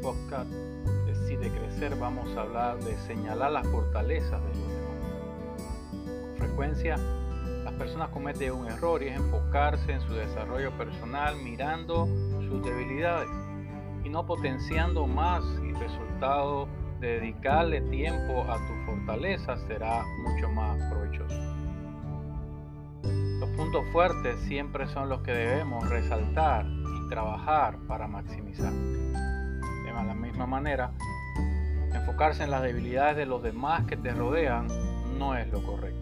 podcast de Si de Crecer vamos a hablar de señalar las fortalezas de los demás. Con frecuencia, las personas cometen un error y es enfocarse en su desarrollo personal mirando sus debilidades y no potenciando más y resultado de dedicarle tiempo a tu fortaleza será mucho más provechoso. Los puntos fuertes siempre son los que debemos resaltar trabajar para maximizar. De la misma manera, enfocarse en las debilidades de los demás que te rodean no es lo correcto.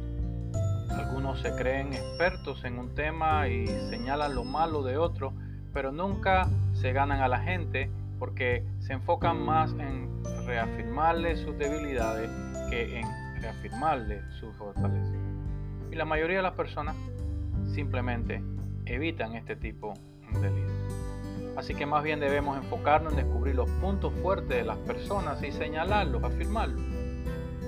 Algunos se creen expertos en un tema y señalan lo malo de otro, pero nunca se ganan a la gente porque se enfocan más en reafirmarle sus debilidades que en reafirmarle sus fortalezas. Y la mayoría de las personas simplemente evitan este tipo de líderes. Así que más bien debemos enfocarnos en descubrir los puntos fuertes de las personas y señalarlos, afirmarlos.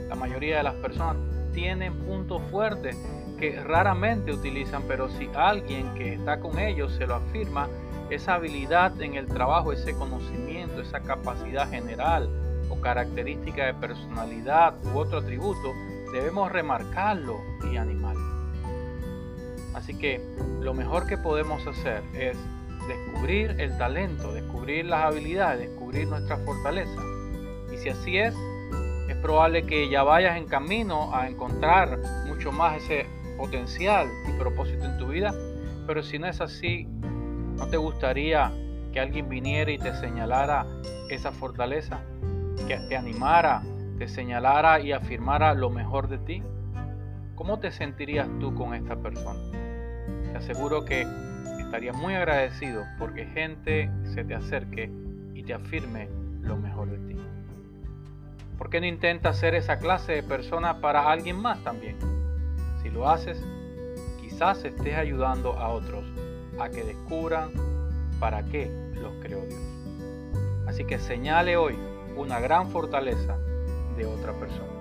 La mayoría de las personas tienen puntos fuertes que raramente utilizan, pero si alguien que está con ellos se lo afirma, esa habilidad en el trabajo, ese conocimiento, esa capacidad general o característica de personalidad u otro atributo, debemos remarcarlo y animarlo. Así que lo mejor que podemos hacer es descubrir el talento, descubrir las habilidades, descubrir nuestra fortaleza. Y si así es, es probable que ya vayas en camino a encontrar mucho más ese potencial y propósito en tu vida. Pero si no es así, ¿no te gustaría que alguien viniera y te señalara esa fortaleza? Que te animara, te señalara y afirmara lo mejor de ti. ¿Cómo te sentirías tú con esta persona? Te aseguro que estarías muy agradecido porque gente se te acerque y te afirme lo mejor de ti. ¿Por qué no intentas ser esa clase de persona para alguien más también? Si lo haces, quizás estés ayudando a otros a que descubran para qué los creó Dios. Así que señale hoy una gran fortaleza de otra persona.